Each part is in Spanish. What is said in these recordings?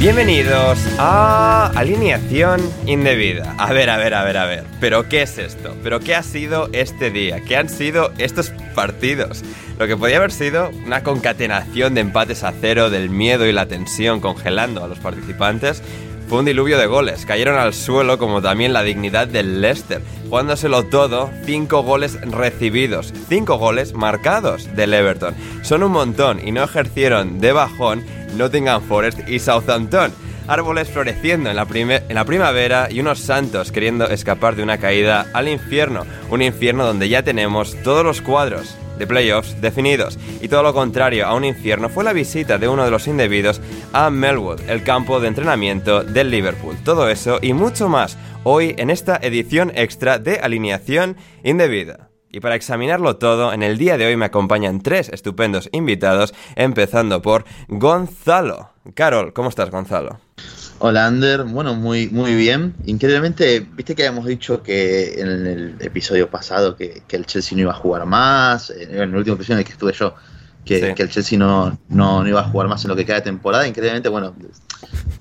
Bienvenidos a Alineación Indebida. A ver, a ver, a ver, a ver. ¿Pero qué es esto? ¿Pero qué ha sido este día? ¿Qué han sido estos partidos? Lo que podía haber sido una concatenación de empates a cero, del miedo y la tensión congelando a los participantes, fue un diluvio de goles. Cayeron al suelo como también la dignidad del Leicester, jugándoselo todo, cinco goles recibidos, cinco goles marcados del Everton. Son un montón y no ejercieron de bajón Nottingham Forest y Southampton. Árboles floreciendo en la, en la primavera y unos santos queriendo escapar de una caída al infierno. Un infierno donde ya tenemos todos los cuadros de playoffs definidos. Y todo lo contrario a un infierno fue la visita de uno de los indebidos a Melwood, el campo de entrenamiento del Liverpool. Todo eso y mucho más hoy en esta edición extra de Alineación Indebida. Y para examinarlo todo, en el día de hoy me acompañan tres estupendos invitados, empezando por Gonzalo. Carol, ¿cómo estás, Gonzalo? Hola, Ander. Bueno, muy, muy bien. Increíblemente, viste que habíamos dicho que en el episodio pasado que, el Chelsea no iba a jugar más, en el último episodio en el que estuve yo, que, el Chelsea no, no, iba a jugar más en lo que queda de temporada. Increíblemente, bueno,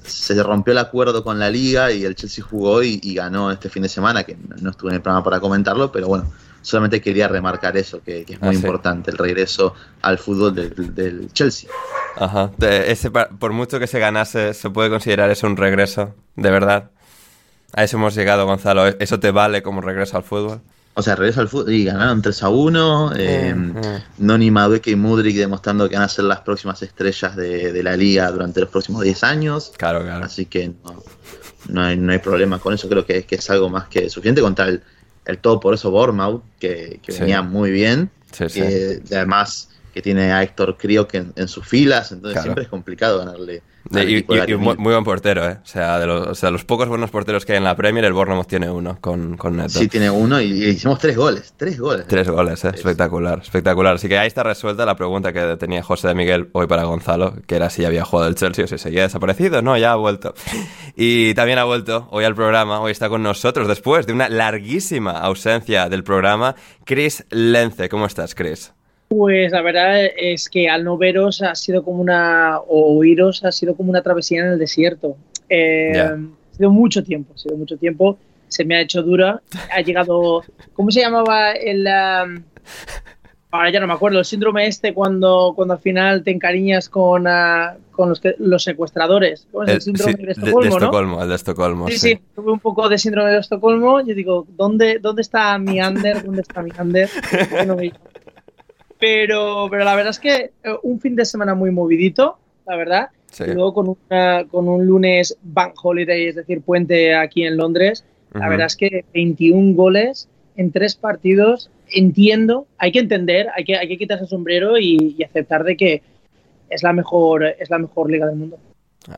se rompió el acuerdo con la liga y el Chelsea jugó y, y ganó este fin de semana, que no estuve en el programa para comentarlo, pero bueno, solamente quería remarcar eso, que, es muy ah, importante, el regreso al fútbol del, Chelsea. Ajá, ese, por mucho que se ganase, ¿se puede considerar eso un regreso? ¿De verdad? A eso hemos llegado, Gonzalo. ¿Eso te vale como regreso al fútbol? O sea, regreso al fútbol y ganaron 3 a 1. Eh, Noni Madueke y Mudrik demostrando que van a ser las próximas estrellas de, la liga durante los próximos 10 años. Claro, claro. Así que no, hay, no hay problema con eso. Creo que, que es algo más que suficiente contra el el todo por eso Bournemouth, que, venía muy bien. además que tiene a Héctor Crio que en, sus filas, entonces siempre es complicado ganarle. Y, muy, buen portero, ¿eh? O sea, de los, los, pocos buenos porteros que hay en la Premier, el Bournemouth tiene uno con, con Neto. Sí, tiene uno y, hicimos tres goles, tres goles. Tres goles, ¿eh? espectacular, espectacular. Así que ahí está resuelta la pregunta que tenía José de Miguel hoy para Gonzalo, que era si había jugado el Chelsea o si seguía desaparecido. No, ya ha vuelto. Y también ha vuelto hoy al programa, hoy está con nosotros después de una larguísima ausencia del programa, Chris Lence. ¿Cómo estás, Chris? Pues la verdad es que al no veros ha sido como una, o oíros ha sido como una travesía en el desierto. Eh, ha sido mucho tiempo, ha sido mucho tiempo. Se me ha hecho dura. Ha llegado, ¿cómo se llamaba el... Um, ahora ya no me acuerdo, el síndrome este cuando, cuando al final te encariñas con, uh, con los, los secuestradores. ¿Cómo es el, síndrome de, Estocolmo, de, Estocolmo, el de Estocolmo. Sí, sí, tuve un poco de síndrome de Estocolmo. Yo digo, ¿dónde, dónde está mi under? ¿Dónde está mi under? No me pero, pero la verdad es que eh, un fin de semana muy movidito, la verdad. y luego con, una, con un lunes bank holiday, es decir, puente aquí en Londres, la verdad es que 21 goles en tres partidos, entiendo, hay que entender, hay que, hay que quitarse el sombrero y, aceptar de que es la mejor, es la mejor liga del mundo.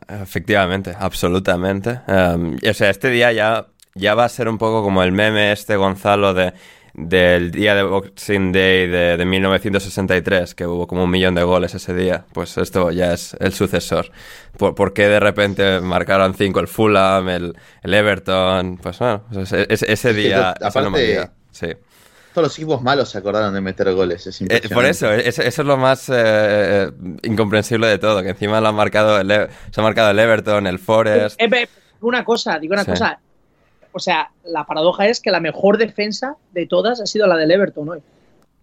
Efectivamente, absolutamente. Em, o sea, este día ya, ya va a ser un poco como el meme este, Gonzalo, de del día de Boxing Day de, 1963, que hubo como un millón de goles ese día, pues esto ya es el sucesor. ¿Por, qué de repente marcaron cinco el Fulham, el, Everton? Pues bueno, ese, día... sí. Todos los equipos malos se acordaron de meter goles, es eh, por eso, eso, es lo más eh, eh, incomprensible de todo, que encima lo han marcado el, se ha marcado el Everton, el Forest... una cosa, digo una cosa, o sea, la paradoja es que la mejor defensa de todas ha sido la del Everton hoy.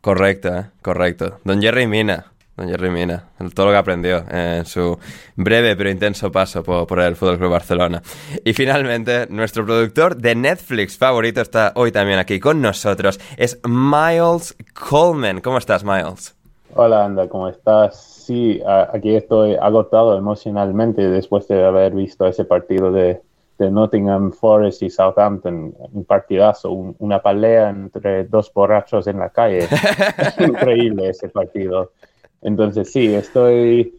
Correcto, eh, correcto. Don Jerry Mina, don Jerry Mina, todo lo que aprendió en su breve pero intenso paso por, el Fútbol Club Barcelona. Y finalmente, nuestro productor de Netflix favorito está hoy también aquí con nosotros. Es Miles Coleman. ¿Cómo estás, Miles? Hola, Anda, ¿cómo estás? Sí, aquí estoy agotado emocionalmente después de haber visto ese partido de, de Nottingham Forest y Southampton, un partidazo, una pelea entre dos borrachos en la calle. Increíble ese partido. Entonces sí, estoy,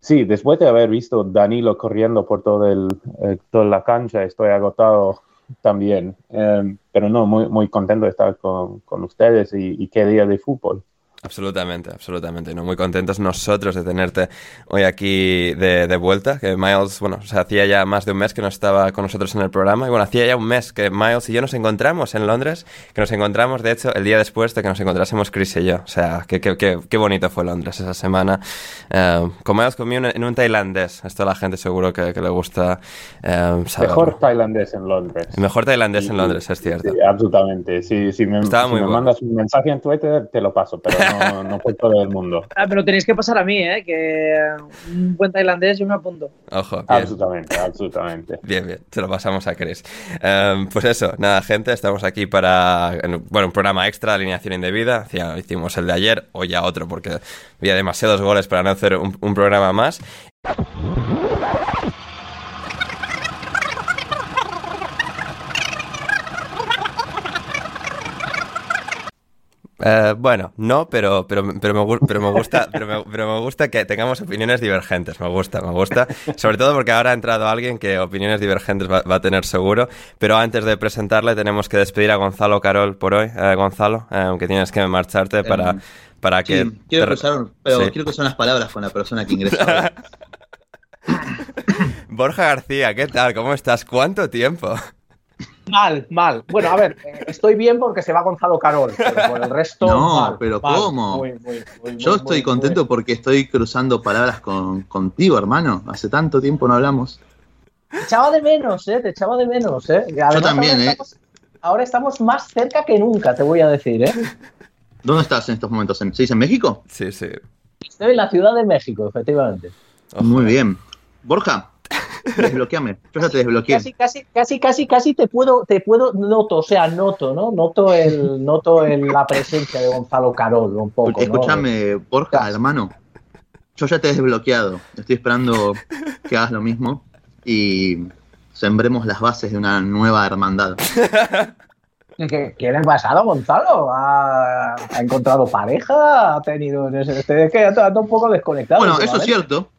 sí, después de haber visto Danilo corriendo por todo el, eh, toda la cancha, estoy agotado también. Em, pero no, muy, muy contento de estar con, con ustedes y, y qué día de fútbol. Absolutamente, absolutamente. ¿no? Muy contentos nosotros de tenerte hoy aquí de, de, vuelta. Que Miles, bueno, se hacía ya más de un mes que no estaba con nosotros en el programa. Y bueno, hacía ya un mes que Miles y yo nos encontramos en Londres. Que nos encontramos, de hecho, el día después de que nos encontrásemos Chris y yo. O sea, qué, qué, qué, bonito fue Londres esa semana. Uh, con Miles comí en un tailandés. Esto a la gente seguro que, que le gusta uh, Mejor tailandés en Londres. mejor tailandés en Londres, es cierto. Sí, absolutamente. Sí, si me, si me mandas un mensaje en Twitter, te lo paso. Pero no, no fue todo el mundo. Ah, pero tenéis que pasar a mí, ¿eh? Que un buen tailandés yo me apunto. Ojo. Absolutamente, absolutamente. Bien, bien, se lo pasamos a Chris. Em, pues eso, nada, gente, estamos aquí para, bueno, un programa extra, alineación indebida. hicimos el de ayer, hoy ya otro, porque había demasiados goles para no hacer un, un programa más. Eh, bueno, no, pero, pero, pero, me, pero, me gusta, pero, me, pero me gusta que tengamos opiniones divergentes. Me gusta, me gusta. Sobre todo porque ahora ha entrado alguien que opiniones divergentes va, a tener seguro. Pero antes de presentarle, tenemos que despedir a Gonzalo Carol por hoy. Eh, Gonzalo, eh, aunque tienes que marcharte para, em, para que. quiero, cruzar, pero quiero cruzar las palabras con la persona que ingresó. Borja García, ¿qué tal? ¿Cómo estás? ¿Cuánto tiempo? Mal, mal. Bueno, a ver, estoy bien porque se va Gonzalo Carol, pero por el resto. No, pero ¿cómo? Yo estoy contento porque estoy cruzando palabras con, contigo, hermano. Hace tanto tiempo no hablamos. Te echaba de menos, ¿eh? Te echaba de menos, ¿eh? Yo también, ¿eh? ahora estamos más cerca que nunca, te voy a decir, ¿eh? ¿Dónde estás en estos momentos? ¿Se dice en México? Sí, sí. Estoy en la Ciudad de México, efectivamente. Muy bien. Borja, Desbloqueame. Yo ya te desbloqueé. Casi, casi, casi, casi, casi te puedo, te puedo, noto, o sea, noto, ¿no? Noto el, noto el, la presencia de Gonzalo Carol un poco. Escúchame, Borja, hermano. Yo ya te he desbloqueado. Estoy esperando que hagas lo mismo y sembremos las bases de una nueva hermandad. ¿Qué, le ha pasado Gonzalo? ¿Ha, encontrado pareja? ¿Ha tenido es que está un poco desconectado? Bueno, eso es cierto.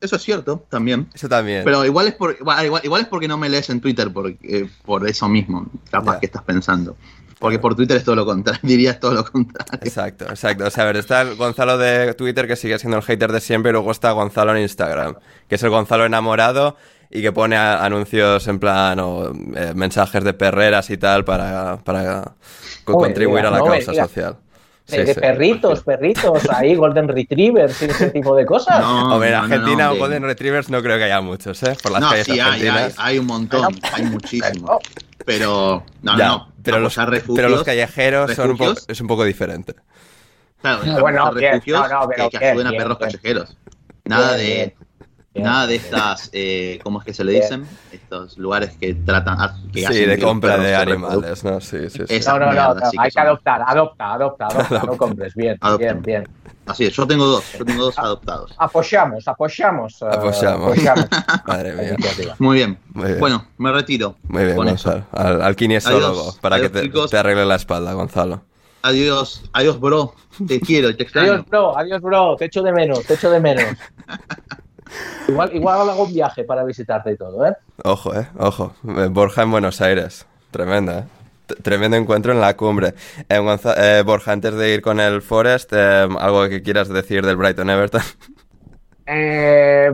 Eso es cierto, también. Eso también. Pero igual es, por, igual, es porque no me lees en Twitter por, eh, por eso mismo, capaz que estás pensando. Porque por Twitter es todo lo contrario, dirías todo lo contrario. Exacto, exacto. O sea, a ver, está el Gonzalo de Twitter que sigue siendo el hater de siempre y luego está Gonzalo en Instagram, que es el Gonzalo enamorado y que pone anuncios en plan o eh, mensajes de perreras y tal para, para contribuir a la causa social de, perritos, perritos, ahí, Golden Retrievers y ese tipo de cosas. No, Hombre, en Argentina o Golden Retrievers no creo que haya muchos, ¿eh? Por las no, sí, hay, hay, un montón, hay muchísimos. Pero, no, no, pero los, pero los callejeros son un poco, es un poco diferente. Claro, bueno, refugios no, no, pero que, que ayuden a perros callejeros. Nada de Nada de estas, eh, ¿cómo es que se le dicen? Estos lugares que tratan. Ah, que sí, de compra de animales, ¿no? Sí, sí, sí. No, no, no, hay que adoptar, adopta, adopta, adopta, no compres. Bien, bien, bien. Así es, yo tengo dos, yo tengo dos adoptados. Apoyamos, apoyamos. eh, Apoyamos. apoyamos Madre mía. Muy bien. Muy bien. Bueno, me retiro. Muy bien, con eso. Gonzalo. Al, al kinesiólogo, Adiós. para Adiós, que te, te arregle la espalda, Gonzalo. Adiós, adiós, bro. Te quiero, te extraño. Adiós, bro, adiós, bro. Te echo de menos, te echo de menos. igual, igual hago un viaje para visitarte y todo, ¿eh? Ojo, eh, ojo. Eh, Borja en Buenos Aires. Tremenda, eh. Tremendo encuentro en la cumbre. Eh, eh, Borja, antes de ir con el Forest, algo que quieras decir del Brighton Everton. Eh,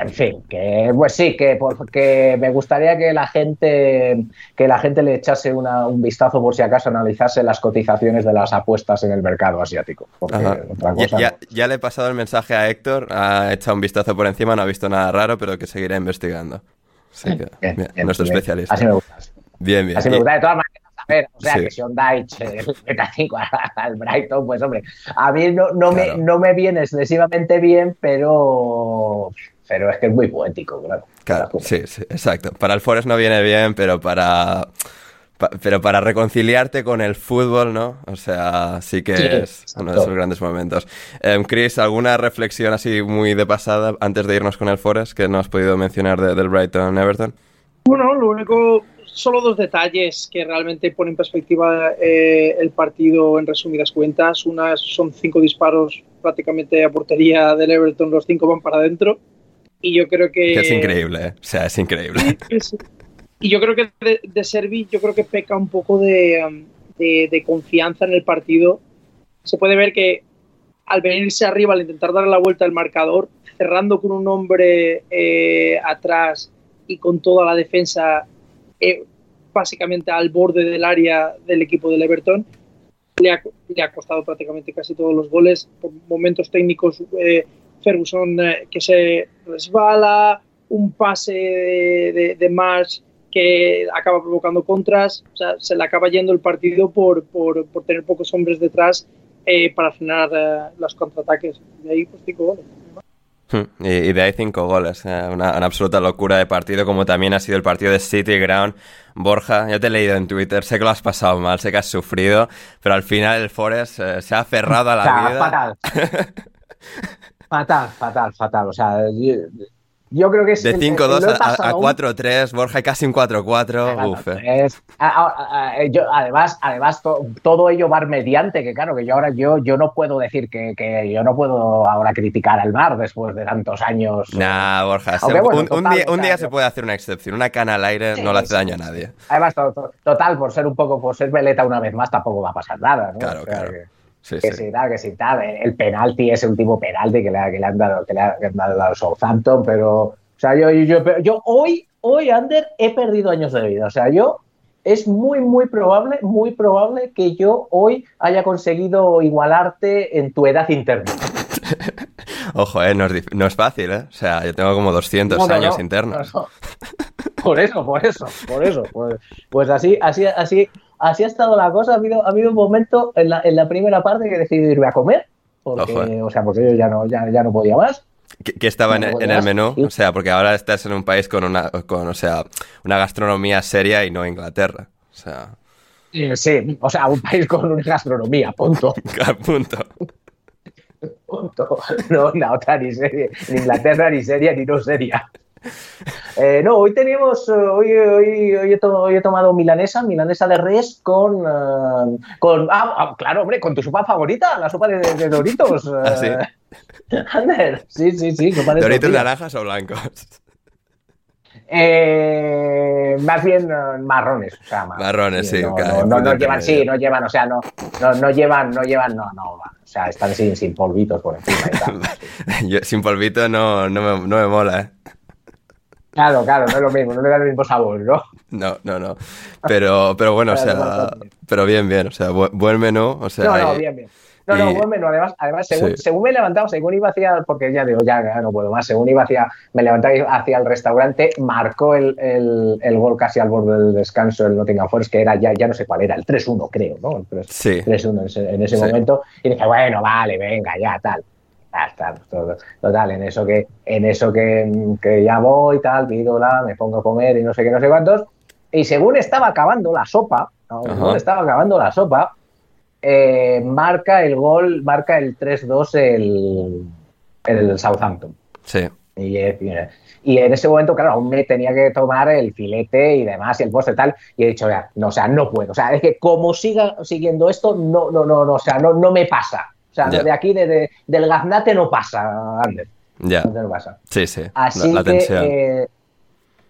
en fin, que pues sí, que porque me gustaría que la gente que la gente le echase una- un vistazo por si acaso analizase las cotizaciones de las apuestas en el mercado asiático. Otra Ya, cosa ya- no. ya le he pasado el mensaje a Héctor, ha echado un vistazo por encima, no ha visto nada raro, pero que seguirá investigando. Así que, Bien, bien, bien, nuestro bien. especialista. Así me gusta. Bien, bien. Así me gusta. De todas maneras, ver, o sea, Sí. que si Daich el meta 5 al Brighton, pues hombre, a mí no, no, Claro. me, no me viene excesivamente bien, pero, pero es que es muy poético, claro. Claro, sí, sí, exacto. Para el Forest no viene bien, pero para, pa- pero para reconciliarte con el fútbol, ¿no? O sea, sí que Sí, es exacto. uno de esos grandes momentos. Em, Chris, ¿alguna reflexión así muy de pasada antes de irnos con el Forest que no has podido mencionar de- del Brighton Everton? Bueno, lo único, solo dos detalles que realmente ponen en perspectiva eh, el partido en resumidas cuentas. Una son cinco disparos prácticamente a portería del Everton, los cinco van para adentro. Y yo creo que... Que es increíble, ¿eh? O sea, es increíble. Y yo creo que de, de Servi, yo creo que peca un poco de, de- de confianza en el partido. Se puede ver que al venirse arriba, al intentar darle la vuelta al marcador, cerrando con un hombre eh, atrás y con toda la defensa eh, básicamente al borde del área del equipo del Everton, le ha, costado prácticamente casi todos los goles. Por momentos técnicos, eh, Ferguson eh, que se resbala, un pase de, de, Marsh que acaba provocando contras, o sea, se le acaba yendo el partido por, por, por tener pocos hombres detrás eh, para frenar los contraataques. De ahí, pues cinco goles. Hmm, Y, de ahí cinco goles, eh, una, una absoluta locura de partido, como también ha sido el partido de City Ground. Borja, yo te he leído en Twitter, sé que lo has pasado mal, sé que has sufrido, pero al final el Forest eh, se ha aferrado a la O sea, vida. fatal. fatal, fatal, fatal. O sea, yo, creo que es. De el- 5-2 lo he a, a pasado un- 4-3, Borja, y casi un 4-4. Uf, eh. Es- a- a- a- yo, además, además to- todo ello va mediante, que claro, que yo ahora yo, yo no puedo decir que, que yo no puedo ahora criticar al mar después de tantos años. Nah, Borja, se- Aunque bueno, un, un total, día, o un día yo- se puede hacer una excepción. Una cana al aire Sí, no le hace sí, daño a nadie. Además, to- to- total, por ser un poco, por ser veleta una vez más, tampoco va a pasar nada, ¿no? Claro, O sea, claro. que- Sí, que sí. sí, tal, que sí, tal. El penalti, ese último penalti que le, ha- que le han dado, que le ha- que le han dado Southampton, pero, o sea, yo, yo, yo, yo hoy, hoy, Ander, he perdido años de vida. O sea, yo, es muy, muy probable, muy probable que yo hoy haya conseguido igualarte en tu edad interna. Ojo, eh, no es, no es fácil, ¿eh? O sea, yo tengo como 200 No, no, años no, internos. no, no. Por eso, por eso, por eso. Pues, pues así, así, así, así ha estado la cosa. Ha habido, ha habido un momento en la, en la primera parte que he decidido irme a comer. Porque, Ojo, eh. o sea, porque yo ya no, ya, ya no podía más. ¿Qué, qué estaba en, No, en bueno, el menú? Sí. O sea, porque ahora estás en un país con una, con, o sea, una gastronomía seria y no Inglaterra. O sea, Sí, o sea, un país con una gastronomía, punto. punto. punto. No, la otra ni serie, ni Inglaterra, ni seria, ni no seria. Eh, no, hoy teníamos, eh, hoy, hoy, hoy, he to- hoy he tomado milanesa, milanesa de res con, eh, con ah, ah, claro, hombre, con tu sopa favorita, la sopa de, de Doritos. ¿Ah, sí? Ander, sí, sí, sí, sopa de ¿Doritos naranjas o blancos? Eh, más bien marrones, o sea, mar- Marrones, sí, no, claro, no, no, punto no llevan, sí, no llevan, o sea, no, no, no llevan, no llevan, no, no, o sea, están sin, sin polvitos por encima y tal. sí. Yo, sin polvito no, no, me, no me mola, ¿eh? Claro, claro, no es lo mismo, no le da el mismo sabor, ¿no? No, no, no. Pero, pero bueno, o sea, pero bien, bien. O sea, bu- buen menú. O sea, No, no, bien, bien. No, no, buen menú. Además, además según, Sí. según me levantaba, según iba hacia, porque ya digo, ya, ya no puedo más, según iba hacia, me levantaba hacia el restaurante, marcó el, el, el gol casi al borde del descanso el Nottingham Forest, que era ya, ya no sé cuál era, el 3-1 creo, ¿no? El 3 Sí. 3-1 en ese, en ese Sí. momento. Y dije, bueno, vale, venga, ya, tal. Está, todo- total, en eso que, en eso que, que ya voy, tal, pido la, me pongo a comer y no sé qué, no sé cuántos. Y según estaba acabando la sopa, según estaba acabando la sopa, eh, marca el gol, marca el 3-2 el, el Southampton. Sí. Y, y, en ese momento, claro, aún me tenía que tomar el filete y demás, y el postre y tal, y he dicho, ya, no, o sea, no puedo. O sea, es que como siga siguiendo esto, no, no, no, no o sea, no, no me pasa. O sea, de aquí, de, del gaznate no pasa, Ander. Ya. No pasa. Sí, sí. Así la, tensión. Que, eh,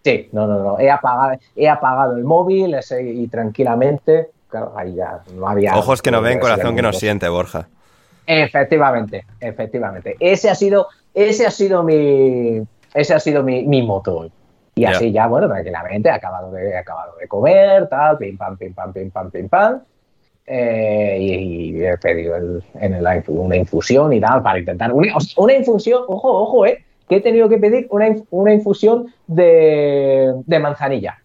sí, no, no, no. He apagado, he apagado el móvil ese, y tranquilamente, claro, ahí ya no había. Ojos que no ven, corazón que no siente, Borja. Efectivamente, efectivamente. Ese ha sido, ese ha sido mi, ese ha sido mi, mi moto hoy. Y así ya, bueno, tranquilamente, he acabado de, he acabado de comer, tal, pim pam, pim pam, pim pam, pim pam. Eh, y, he pedido en el, una infusión y tal para intentar. Una, una, infusión, ojo, ojo, eh, que he tenido que pedir una, una infusión de, de manzanilla.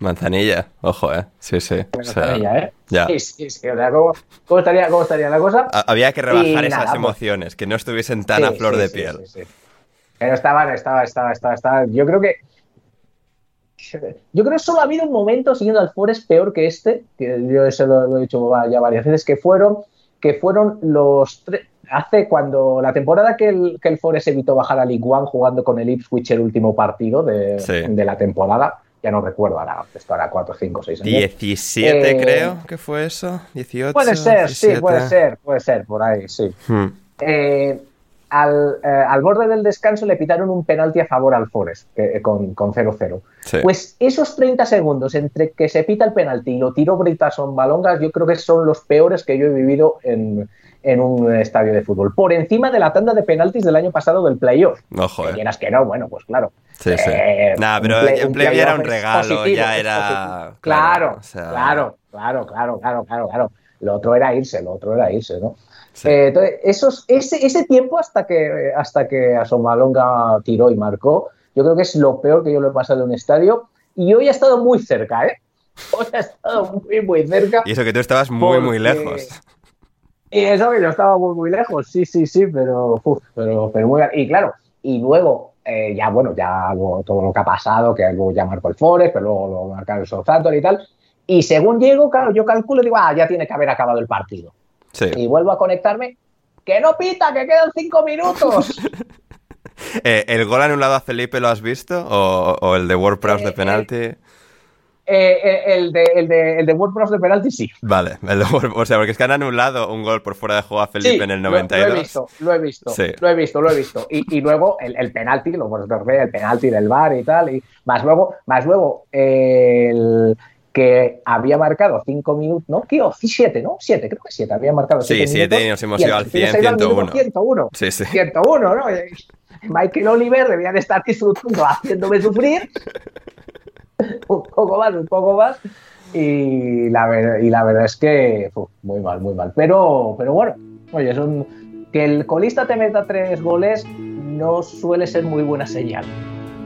Manzanilla, ojo, ¿eh? Sí, sí. Manzanilla, ¿eh? Ya. Sí, sí, sí. O sea, ¿cómo, cómo, estaría, ¿cómo, estaría, la cosa? Había que rebajar esas pues emociones, que no estuviesen tan a flor de piel. Pero estaban, estaba, estaba, estaba, estaba. Yo creo que. Yo creo que solo ha habido un momento siguiendo al Forest peor que este, que yo eso lo, he dicho ya varias veces, que fueron, que fueron los tres. Hace cuando la temporada que el, que el Forest evitó bajar a League One jugando con el Ipswich el último partido de, de la temporada ya no recuerdo ahora, esto era 4, 5, 6 años. 17 eh, creo que fue eso, 18. Puede ser, sí, puede ser, puede ser, por ahí, sí. Hmm. Eh, al, eh, al, borde del descanso le pitaron un penalti a favor al Forest con 0-0. Pues esos 30 segundos entre que se pita el penalti y lo tiro Britason Balongas, yo creo que son los peores que yo he vivido en, en un estadio de fútbol. Por encima de la tanda de penaltis del año pasado del playoff. Ojo, que que no, bueno, pues claro. Sí, sí. Eh, pero el playoff era un regalo, ya era. Claro, claro, claro, claro, claro, claro, claro. Lo otro era irse, lo otro era irse, ¿no? Eh, entonces, esos, ese, ese tiempo hasta que, hasta que Asomalonga tiró y marcó, yo creo que es lo peor que yo le he pasado en un estadio. Y hoy ha estado muy cerca, ¿eh? Hoy ha estado muy, muy cerca. Y eso que tú estabas muy, muy lejos. Y eso que yo estaba muy, muy lejos, sí, sí, sí, pero, pero, pero muy Y claro, y luego, eh, ya bueno, ya todo lo que ha pasado, que luego ya marcó el Forest, pero luego lo marcaron el Southampton y tal. Y según llego, claro, yo calculo y digo, ah, ya tiene que haber acabado el partido. Y vuelvo a conectarme, que no pita, que quedan cinco minutos. eh, ¿El gol anulado a Felipe lo has visto? ¿O, el de WordPress de eh, penalti? Eh, eh, el, de, el, de, el de WordPress de penalti sí. Vale, o sea, porque es que han anulado un gol por fuera de juego a Felipe en el 92. Lo, he visto, lo he visto, lo he visto, lo he visto. Y, y luego el, el penalti, lo el penalti del bar y tal, y más luego, más luego el que había marcado 5 minutos, ¿no? ¿Qué? siete, ¿no? Siete, creo que siete, había marcado Sí, siete y nos hemos ido al 100, 101. 101. Sí, sí. 101, ¿no? Michael Oliver debían estar disfrutando haciéndome sufrir un poco más, un poco más. Y la, y la verdad es que muy mal, muy mal. Pero, pero bueno, oye, son, que el colista te meta tres goles no suele ser muy buena señal.